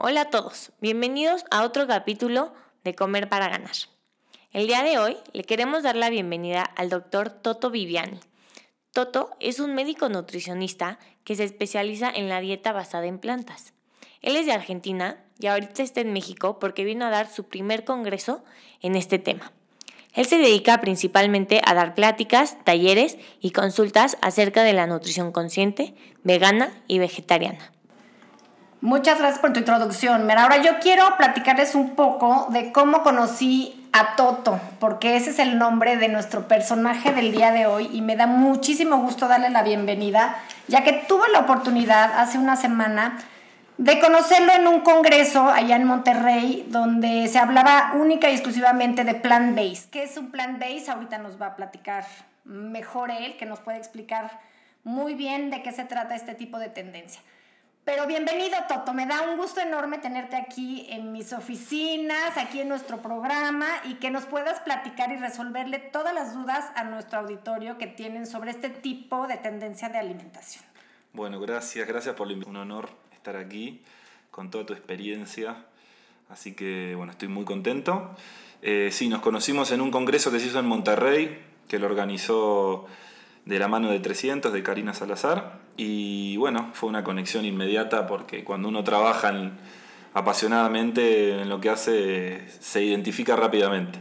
Hola a todos, bienvenidos a otro capítulo de Comer para Ganar. El día de hoy le queremos dar la bienvenida al doctor Toto Viviani. Toto es un médico nutricionista que se especializa en la dieta basada en plantas. Él es de Argentina y ahorita está en México porque vino a dar su primer congreso en este tema. Él se dedica principalmente a dar pláticas, talleres y consultas acerca de la nutrición consciente, vegana y vegetariana. Muchas gracias por tu introducción, Mera. Ahora yo quiero platicarles un poco de cómo conocí a Toto, porque ese es el nombre de nuestro personaje del día de hoy y me da muchísimo gusto darle la bienvenida, ya que tuve la oportunidad hace una semana de conocerlo en un congreso allá en Monterrey, donde se hablaba única y exclusivamente de plant-based. ¿Qué es un plant-based? Ahorita nos va a platicar mejor él, que nos puede explicar muy bien de qué se trata este tipo de tendencia. Pero bienvenido, Toto. Me da un gusto enorme tenerte aquí en mis oficinas, aquí en nuestro programa y que nos puedas platicar y resolverle todas las dudas a nuestro auditorio que tienen sobre este tipo de tendencia de alimentación. Bueno, gracias, gracias por la invitación. Un honor estar aquí con toda tu experiencia. Así que, bueno, estoy muy contento. Eh, sí, nos conocimos en un congreso que se hizo en Monterrey, que lo organizó de la mano de 300 de Karina Salazar. Y bueno, fue una conexión inmediata porque cuando uno trabaja en- apasionadamente en lo que hace, se identifica rápidamente.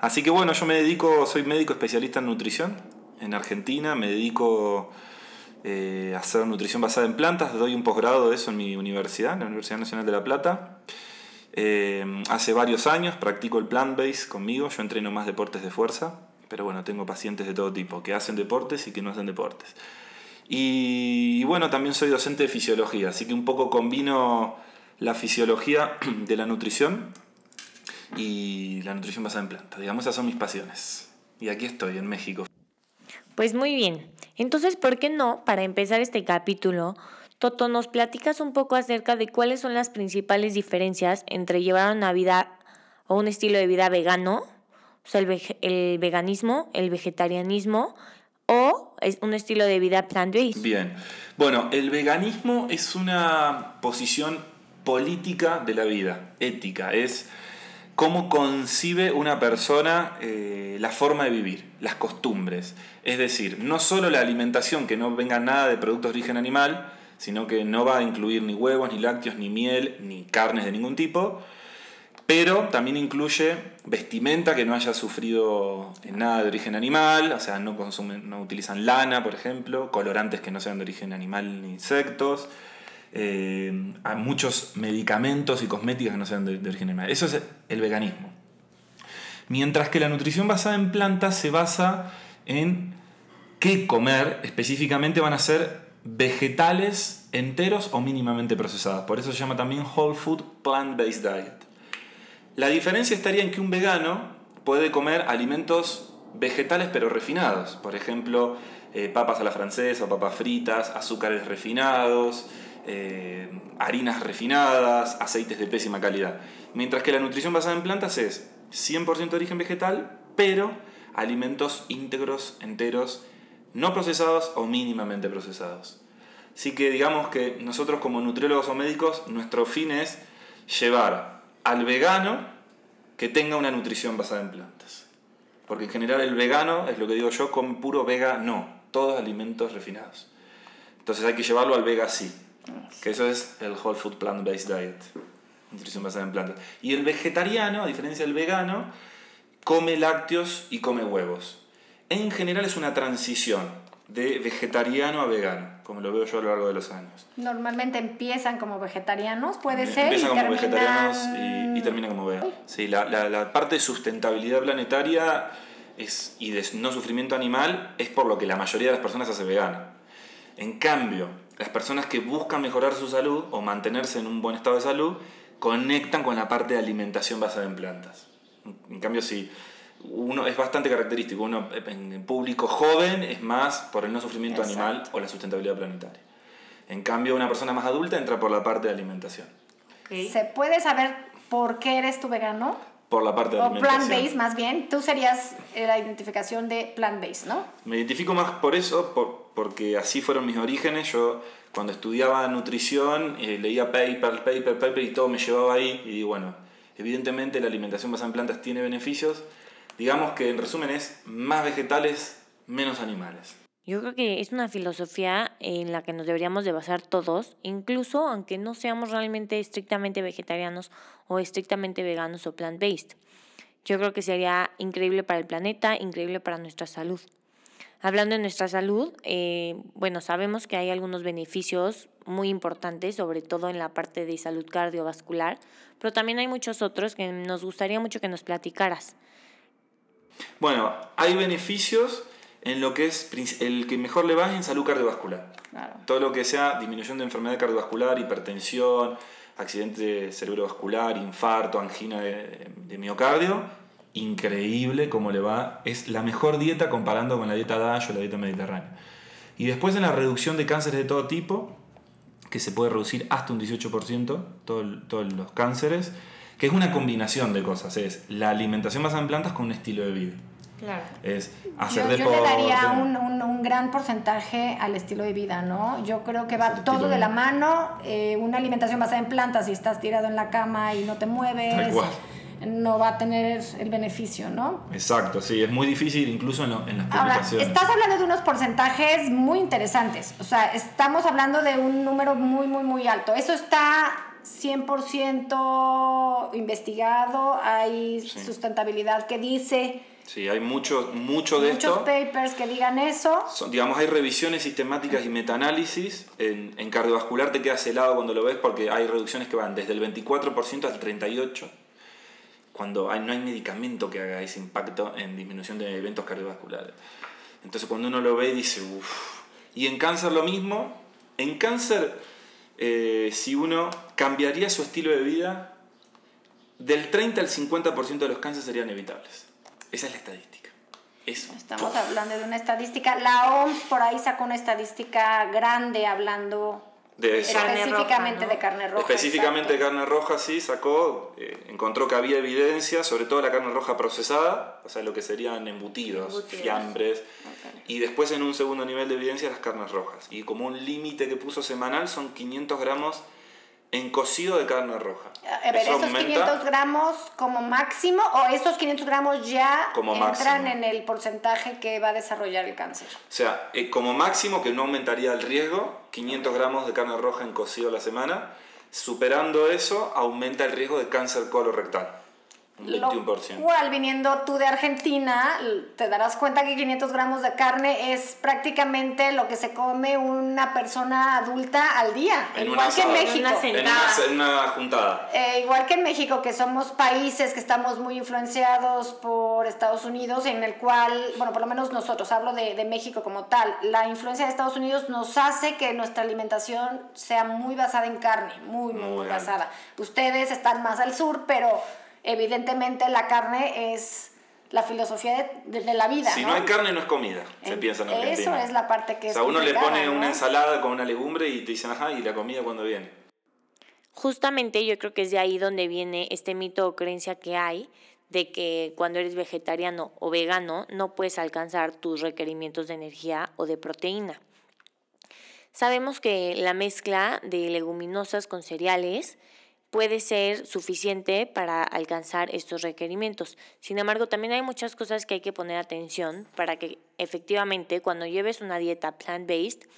Así que bueno, yo me dedico, soy médico especialista en nutrición en Argentina, me dedico eh, a hacer nutrición basada en plantas, doy un posgrado de eso en mi universidad, en la Universidad Nacional de La Plata. Eh, hace varios años practico el plant-based conmigo, yo entreno más deportes de fuerza, pero bueno, tengo pacientes de todo tipo, que hacen deportes y que no hacen deportes. Y, bueno, también soy docente de fisiología, así que un poco combino la fisiología de la nutrición y la nutrición basada en plantas. Digamos, esas son mis pasiones. Y aquí estoy, en México. Pues muy bien. Entonces, ¿por qué no, para empezar este capítulo, Toto, nos platicas un poco acerca de cuáles son las principales diferencias entre llevar una vida o un estilo de vida vegano, o sea, el, el veganismo, el vegetarianismo o es un estilo de vida plant-based? Bien. Bueno, el veganismo es una posición política de la vida, ética. Es cómo concibe una persona eh, la forma de vivir, las costumbres. Es decir, no solo la alimentación, que no venga nada de productos de origen animal, sino que no va a incluir ni huevos, ni lácteos, ni miel, ni carnes de ningún tipo, pero también incluye vestimenta que no haya sufrido nada de origen animal, o sea, no, consumen, no utilizan lana, por ejemplo, colorantes que no sean de origen animal ni insectos, eh, muchos medicamentos y cosméticos que no sean de, origen animal. Eso es el veganismo. Mientras que la nutrición basada en plantas se basa en qué comer, específicamente van a ser vegetales enteros o mínimamente procesados. Por eso se llama también Whole Food Plant-Based Diet. La diferencia estaría en que un vegano puede comer alimentos vegetales pero refinados. Por ejemplo, eh, papas a la francesa, papas fritas, azúcares refinados, eh, harinas refinadas, aceites de pésima calidad. Mientras que la nutrición basada en plantas es 100% de origen vegetal, pero alimentos íntegros, enteros, no procesados o mínimamente procesados. Así que digamos que nosotros como nutriólogos o médicos, nuestro fin es llevar al vegano que tenga una nutrición basada en plantas. Porque en general el vegano, es lo que digo yo, come puro vega no, todos alimentos refinados. Entonces hay que llevarlo al vega sí, que eso es el Whole Food Plant-Based Diet, nutrición basada en plantas. Y el vegetariano, a diferencia del vegano, come lácteos y come huevos. En general es una transición de vegetariano a vegano, como lo veo yo a lo largo de los años. Normalmente empiezan como vegetarianos, puede ser. Empiezan como terminan- vegetarianos y, y terminan como veganos. Sí, la, la- la parte de sustentabilidad planetaria es, y de no sufrimiento animal es por lo que la mayoría de las personas hace vegana. En cambio, las personas que buscan mejorar su salud o mantenerse en un buen estado de salud conectan con la parte de alimentación basada en plantas. En cambio, si uno es bastante característico, uno en público joven es más por el no sufrimiento animal o la sustentabilidad planetaria. En cambio, una persona más adulta entra por la parte de alimentación. ¿Se puede saber por qué eres tu vegano? Por la parte de o alimentación. plant-based, más bien. Tú serías eh, la identificación de plant-based, ¿no? Me identifico más por eso, por, porque así fueron mis orígenes. Yo cuando estudiaba nutrición eh, leía paper, paper, paper y todo me llevaba ahí. Y bueno, evidentemente la alimentación basada en plantas tiene beneficios. Digamos que en resumen es más vegetales, menos animales. Yo creo que es una filosofía en la que nos deberíamos de basar todos, incluso aunque no seamos realmente estrictamente vegetarianos o estrictamente veganos o plant-based. Yo creo que sería increíble para el planeta, increíble para nuestra salud. Hablando de nuestra salud, eh, bueno, sabemos que hay algunos beneficios muy importantes, sobre todo en la parte de salud cardiovascular, pero también hay muchos otros que nos gustaría mucho que nos platicaras. Bueno, hay beneficios en lo que es el que mejor le va en salud cardiovascular. Todo lo que sea disminución de enfermedad cardiovascular, hipertensión, accidente cerebrovascular, infarto, angina de, miocardio, increíble cómo le va. Es la mejor dieta comparando con la dieta DASH o la dieta mediterránea. Y después en la reducción de cánceres de todo tipo, que se puede reducir hasta un 18%, todos los cánceres, que es una combinación de cosas. Es la alimentación basada en plantas con un estilo de vida. Claro. Es hacer yo, deporte. Yo le daría un, un, un, gran porcentaje al estilo de vida, ¿no? Yo creo que va todo de la mano. Eh, una alimentación basada en plantas, si estás tirado en la cama y no te mueves, no va a tener el beneficio, ¿no? Exacto, sí, es muy difícil incluso en, lo, en las Ahora, publicaciones. estás hablando de unos porcentajes muy interesantes. O sea, estamos hablando de un número muy, muy, muy alto. Eso está 100% investigado, hay sí. sustentabilidad que dice Sí, hay mucho, mucho de Muchos esto. papers que digan eso. Son, digamos, hay revisiones sistemáticas y metaanálisis. En, en cardiovascular te quedas helado cuando lo ves porque hay reducciones que van desde el 24% al 38%. Cuando hay, no hay medicamento que haga ese impacto en disminución de eventos cardiovasculares. Entonces cuando uno lo ve dice, uff. Y en cáncer lo mismo. En cáncer, eh, si uno cambiaría su estilo de vida, del 30 al 50% de los cánceres serían evitables. Esa es la estadística. Eso. Estamos hablando de una estadística. La OMS por ahí sacó una estadística grande hablando de eso. específicamente roja, ¿no? de carne roja. Específicamente de carne roja, sí, sacó, eh, encontró que había evidencia, sobre todo la carne roja procesada, o sea, lo que serían embutidos, Embutidos. fiambres, y después en un segundo nivel de evidencia las carnes rojas. Y como un límite que puso semanal son 500 gramos en cocido de carne roja. A ver, esos 500 gramos como máximo o esos 500 gramos ya Como entran máximo. en el porcentaje que va a desarrollar el cáncer. O sea, eh, como máximo que no aumentaría el riesgo, 500 gramos de carne roja en cocido a la semana. Superando eso, aumenta el riesgo de cáncer colorectal. Lo 21%. cual, viniendo tú de Argentina, te darás cuenta que 500 gramos de carne es prácticamente lo que se come una persona adulta al día. En igual una que en. México. En una En una, en una juntada. Eh, igual que en México, que somos países que estamos muy influenciados por Estados Unidos, en el cual, bueno, por lo menos nosotros, hablo de, de México como tal, la influencia de Estados Unidos nos hace que nuestra alimentación sea muy basada en carne, muy, muy, Muy basada. Ustedes están más al sur, pero evidentemente la carne es la filosofía de, de- de la vida. Si no hay carne, no es comida, se En- piensa en Eso Argentina. es la parte que O es sea, uno le pone ¿no? una ensalada con una legumbre y te dicen, ajá, ¿y la comida cuándo viene? Justamente yo creo que es de ahí donde viene este mito o creencia que hay de que cuando eres vegetariano o vegano no puedes alcanzar tus requerimientos de energía o de proteína. Sabemos que la mezcla de leguminosas con cereales puede ser suficiente para alcanzar estos requerimientos. Sin embargo, también hay muchas cosas que hay que poner atención para que efectivamente cuando lleves una dieta plant-based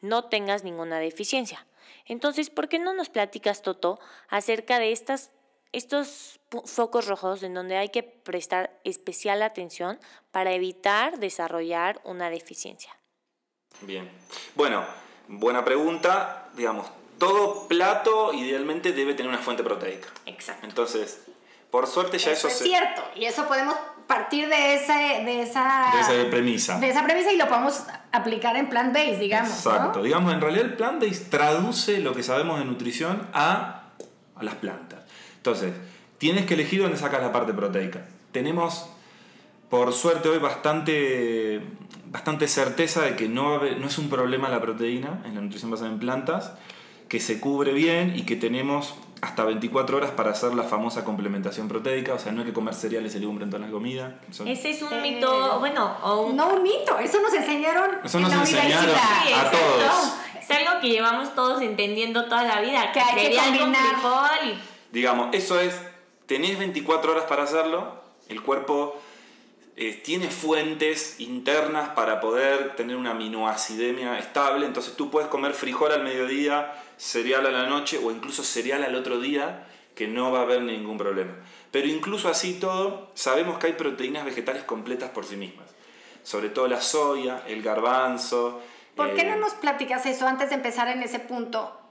no tengas ninguna deficiencia. Entonces, ¿por qué no nos platicas, Toto, acerca de estas, estos focos rojos en donde hay que prestar especial atención para evitar desarrollar una deficiencia? Bien. Bueno, buena pregunta. Digamos, todo plato idealmente debe tener una fuente proteica. Exacto. Entonces, por suerte ya Eso eso, es se... cierto, y eso podemos partir de, ese, de esa... de esa premisa. de esa premisa y lo podemos aplicar en plant-based, digamos. Exacto. ¿no? Digamos, en realidad el plant-based traduce lo que sabemos de nutrición a, a las plantas. Entonces, tienes que elegir dónde sacas la parte proteica. Tenemos, por suerte hoy, bastante, bastante certeza de que no, no es un problema la proteína en la nutrición basada en plantas, que se cubre bien y que tenemos hasta 24 horas para hacer la famosa complementación proteica, o sea, no hay que comer cereales y legumbres en toda la comida. Ese es un mito, bueno, o No un mito, eso nos enseñaron Eso en nos la enseñaron universidad. a todos. Es algo que llevamos todos entendiendo toda la vida. Que hay que con combinar. y Digamos, eso es, tenés 24 horas para hacerlo, el cuerpo eh, tiene fuentes internas para poder tener una aminoacidemia estable, entonces tú puedes comer frijol al mediodía, cereal a la noche o incluso cereal al otro día, que no va a haber ningún problema. Pero incluso así todo, sabemos que hay proteínas vegetales completas por sí mismas, sobre todo la soya, el garbanzo. ¿Por qué eh, no nos platicas eso antes de empezar en ese punto?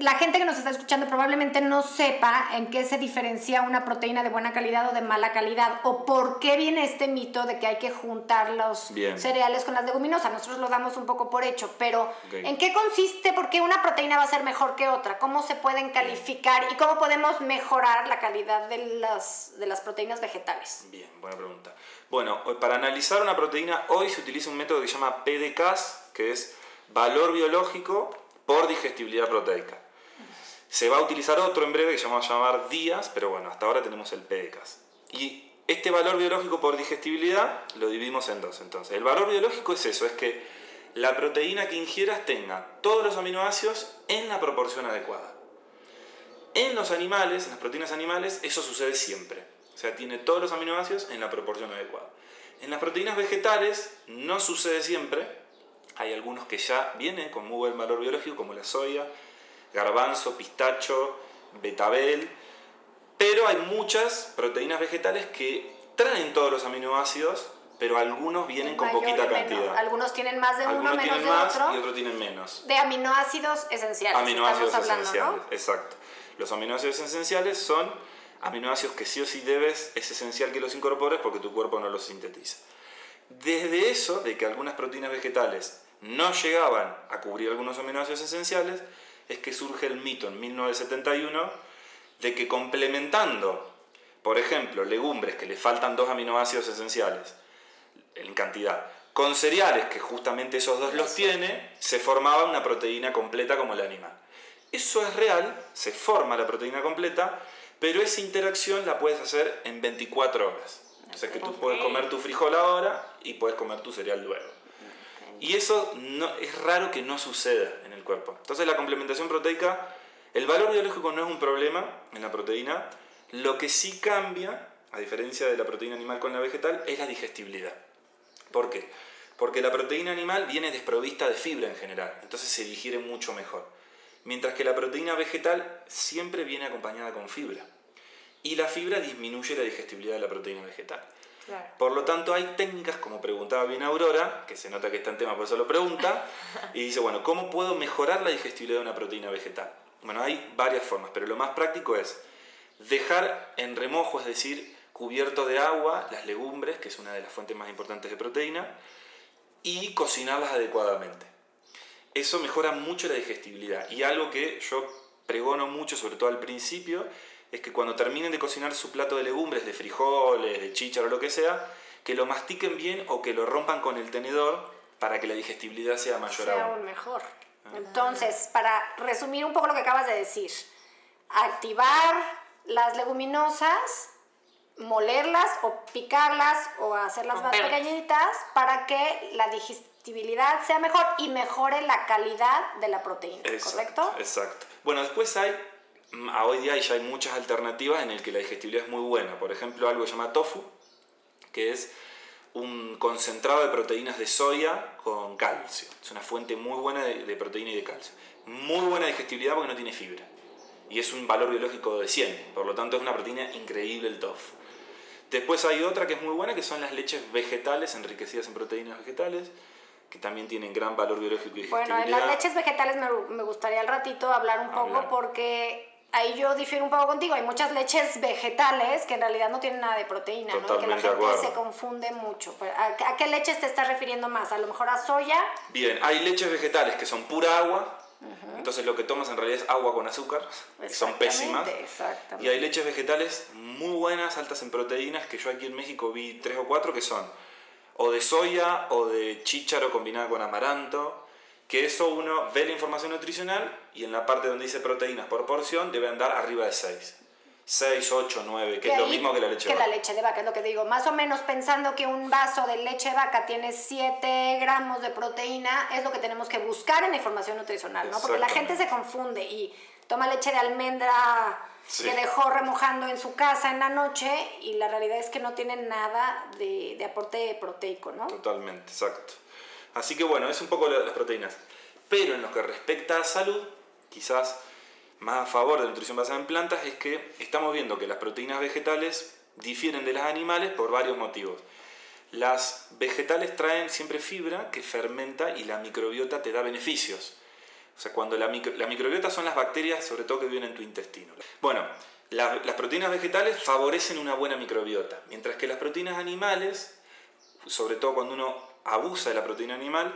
La gente que nos está escuchando probablemente no sepa en qué se diferencia una proteína de buena calidad o de mala calidad o por qué viene este mito de que hay que juntar los Bien. cereales con las leguminosas. Nosotros lo damos un poco por hecho, pero. ¿en qué consiste? ¿Por qué una proteína va a ser mejor que otra? ¿Cómo se pueden calificar y cómo podemos mejorar la calidad de las, de las proteínas vegetales? Bien, buena pregunta. Bueno, hoy- para analizar una proteína, hoy se utiliza un método que se llama PDCAS, que es valor biológico por digestibilidad proteica. Se va a utilizar otro en breve que se llama llamar días, pero bueno, hasta ahora tenemos el PDCAS. Y este valor biológico por digestibilidad lo dividimos en dos. Entonces, el valor biológico es eso, es que la proteína que ingieras tenga todos los aminoácidos en la proporción adecuada. En los animales, en las proteínas animales, eso sucede siempre. O sea, tiene todos los aminoácidos en la proporción adecuada. En las proteínas vegetales no sucede siempre. Hay algunos que ya vienen con muy buen valor biológico, como la soya, garbanzo, pistacho, betabel. Pero hay muchas proteínas vegetales que traen todos los aminoácidos, pero algunos vienen con poquita cantidad. Algunos tienen más de uno, Algunos menos tienen de otro. y otros tienen menos. De aminoácidos esenciales. Aminoácidos hablando, esenciales, ¿no? exacto. Los aminoácidos esenciales son aminoácidos que sí o sí debes, es esencial que los incorpores porque tu cuerpo no los sintetiza. Desde eso, de que algunas proteínas vegetales no llegaban a cubrir algunos aminoácidos esenciales, es que surge el mito en 1971 de que complementando, por ejemplo, legumbres que le faltan dos aminoácidos esenciales en cantidad, con cereales que justamente esos dos los tiene, se formaba una proteína completa como el animal. Eso es real, se forma la proteína completa, pero esa interacción la puedes hacer en 24 horas. O sea que tú puedes comer tu frijol ahora y puedes comer tu cereal luego. Y eso no, es raro que no suceda en el cuerpo. Entonces la complementación proteica, el valor biológico no es un problema en la proteína. Lo que sí cambia, a diferencia de la proteína animal con la vegetal, es la digestibilidad. ¿Por qué? Porque la proteína animal viene desprovista de fibra en general, entonces se digiere mucho mejor. Mientras que la proteína vegetal siempre viene acompañada con fibra. Y la fibra disminuye la digestibilidad de la proteína vegetal. Por lo tanto, hay técnicas, como preguntaba bien Aurora, que se nota que está en tema, por eso lo pregunta, y dice, bueno, ¿cómo puedo mejorar la digestibilidad de una proteína vegetal? Bueno, hay varias formas, pero lo más práctico es dejar en remojo, es decir, cubierto de agua, las legumbres, que es una de las fuentes más importantes de proteína, y cocinarlas adecuadamente. Eso mejora mucho la digestibilidad. Y algo que yo pregono mucho, sobre todo al principio, es que cuando terminen de cocinar su plato de legumbres, de frijoles, de chícharo o lo que sea, que lo mastiquen bien o que lo rompan con el tenedor para que la digestibilidad sea mayor sea aún. aún mejor. Entonces, para resumir un poco lo que acabas de decir, activar las leguminosas, molerlas o picarlas o hacerlas más pequeñitas para que la digestibilidad sea mejor y mejore la calidad de la proteína, Exacto, ¿correcto? Exacto. Bueno, después hay, a hoy día ya hay muchas alternativas en el que la digestibilidad es muy buena. Por ejemplo, algo que se llama tofu, que es un concentrado de proteínas de soya con calcio. Es una fuente muy buena de, de proteína y de calcio. Muy buena digestibilidad porque no tiene fibra. Y es un valor biológico de 100. Por lo tanto, es una proteína increíble el tofu. Después hay otra que es muy buena, que son las leches vegetales enriquecidas en proteínas vegetales, que también tienen gran valor biológico y Bueno, digestibilidad. en las leches vegetales me, me gustaría al ratito hablar un poco porque ahí yo difiero un poco contigo. Hay muchas leches vegetales que en realidad no tienen nada de proteína, ¿no? Y que la Totalmente gente acuerdo. se confunde mucho. ¿A, a qué leches te estás refiriendo más? ¿A lo mejor a soya? Bien, hay leches vegetales que son pura agua Entonces lo que tomas en realidad es agua con azúcar, que son pésimas. Y hay leches vegetales muy buenas, altas en proteínas, que yo aquí en México vi tres o cuatro que son o de soya o de chícharo combinada con amaranto, que eso uno ve la información nutricional y en la parte donde dice proteínas por porción debe andar arriba de 6. 6, 8, 9, que, es lo mismo que la leche de vaca. Que la leche de vaca, es lo que digo. Más o menos pensando que un vaso de leche de vaca tiene 7 gramos de proteína, es lo que tenemos que buscar en la información nutricional, ¿no? Porque la gente se confunde y toma leche de almendra que dejó remojando en su casa en la noche y la realidad es que no tiene nada de, de aporte proteico, ¿no? Totalmente, exacto. Así que bueno, es un poco las proteínas. Pero en lo que respecta a salud, quizás más a favor de la nutrición basada en plantas es que estamos viendo que las proteínas vegetales difieren de las animales por varios motivos. Las vegetales traen siempre fibra que fermenta y la microbiota te da beneficios. O sea, cuando la, la microbiota son las bacterias, sobre todo que viven en tu intestino. Bueno, las proteínas vegetales favorecen una buena microbiota, mientras que las proteínas animales, sobre todo cuando uno abusa de la proteína animal,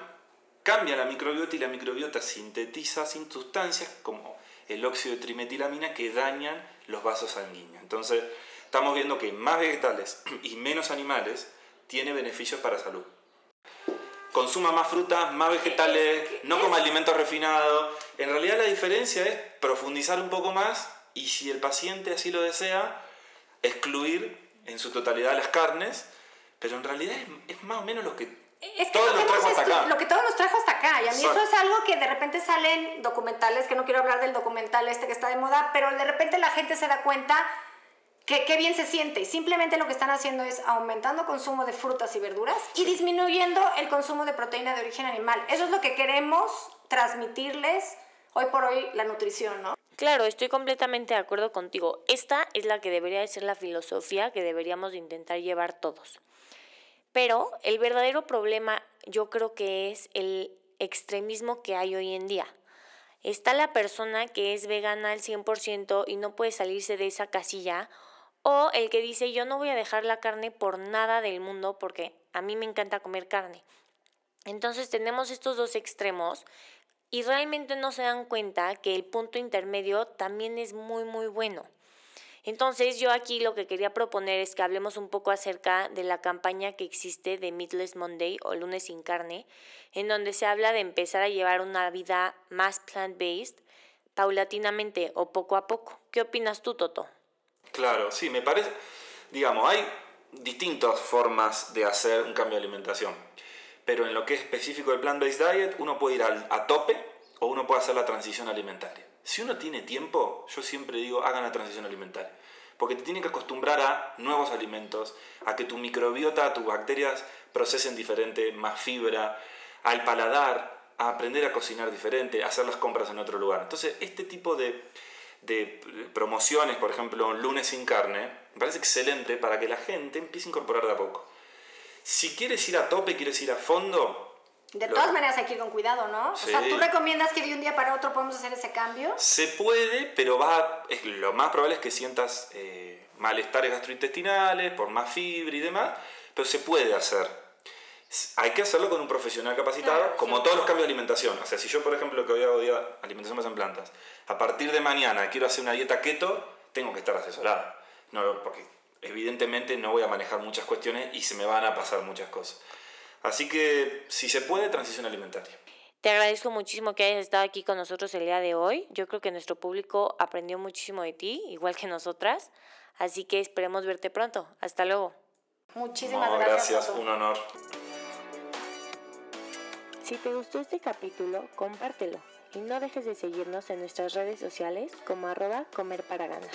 cambia la microbiota y la microbiota sintetiza sustancias como el óxido de trimetilamina que dañan los vasos sanguíneos. Entonces, estamos viendo que más vegetales y menos animales tiene beneficios para salud. Consuma más frutas, más vegetales, no coma alimentos refinados. En realidad la diferencia es profundizar un poco más y si el paciente así lo desea, excluir en su totalidad las carnes, pero en realidad es, más o menos lo que es que todo lo, trajo hasta acá. lo que todo nos trajo hasta acá. Y a mí eso es algo que de repente salen documentales, que no quiero hablar del documental este que está de moda, pero de repente la gente se da cuenta que qué bien se siente. Simplemente lo que están haciendo es aumentando consumo de frutas y verduras y disminuyendo el consumo de proteína de origen animal. Eso es lo que queremos transmitirles hoy por hoy la nutrición, ¿no? Claro, estoy completamente de acuerdo contigo. Esta es la que debería de ser la filosofía que deberíamos intentar llevar todos. Pero el verdadero problema yo creo que es el extremismo que hay hoy en día. Está la persona que es vegana al 100% y no puede salirse de esa casilla, o el que dice yo no voy a dejar la carne por nada del mundo porque a mí me encanta comer carne. Entonces tenemos estos dos extremos y realmente no se dan cuenta que el punto intermedio también es muy muy bueno. Entonces yo aquí lo que quería proponer es que hablemos un poco acerca de la campaña que existe de Meatless Monday o lunes sin carne, en donde se habla de empezar a llevar una vida más plant-based paulatinamente o poco a poco. ¿Qué opinas tú, Toto? Claro, sí, me parece, digamos, hay distintas formas de hacer un cambio de alimentación, pero en lo que es específico del plant-based diet, uno puede ir a tope o uno puede hacer la transición alimentaria. Si uno tiene tiempo, yo siempre digo, hagan la transición alimentaria. Porque te tiene que acostumbrar a nuevos alimentos, a que tu microbiota, tus bacterias procesen diferente, más fibra, al paladar, a aprender a cocinar diferente, a hacer las compras en otro lugar. Entonces, este tipo de, de promociones, por ejemplo, un lunes sin carne, me parece excelente para que la gente empiece a incorporar de a poco. Si quieres ir a tope, quieres ir a fondo, de todas maneras hay que ir con cuidado, ¿no? O sea, ¿tú recomiendas que de un día para otro podamos hacer ese cambio? Se puede, pero va, es, lo más probable es que sientas eh, malestares gastrointestinales, por más fibra y demás, pero se puede hacer. Hay que hacerlo con un profesional capacitado, como todos los cambios de alimentación. O sea, si yo, por ejemplo, que hoy hago día alimentación más en plantas, a partir de mañana quiero hacer una dieta keto, tengo que estar asesorada. No, porque evidentemente no voy a manejar muchas cuestiones y se me van a pasar muchas cosas. Así que, si se puede, transición alimentaria. Te agradezco muchísimo que hayas estado aquí con nosotros el día de hoy. Yo creo que nuestro público aprendió muchísimo de ti, igual que nosotras. Así que esperemos verte pronto. Hasta luego. Muchísimas gracias. Gracias, un honor. Si te gustó este capítulo, compártelo y no dejes de seguirnos en nuestras redes sociales como arroba comer para ganar.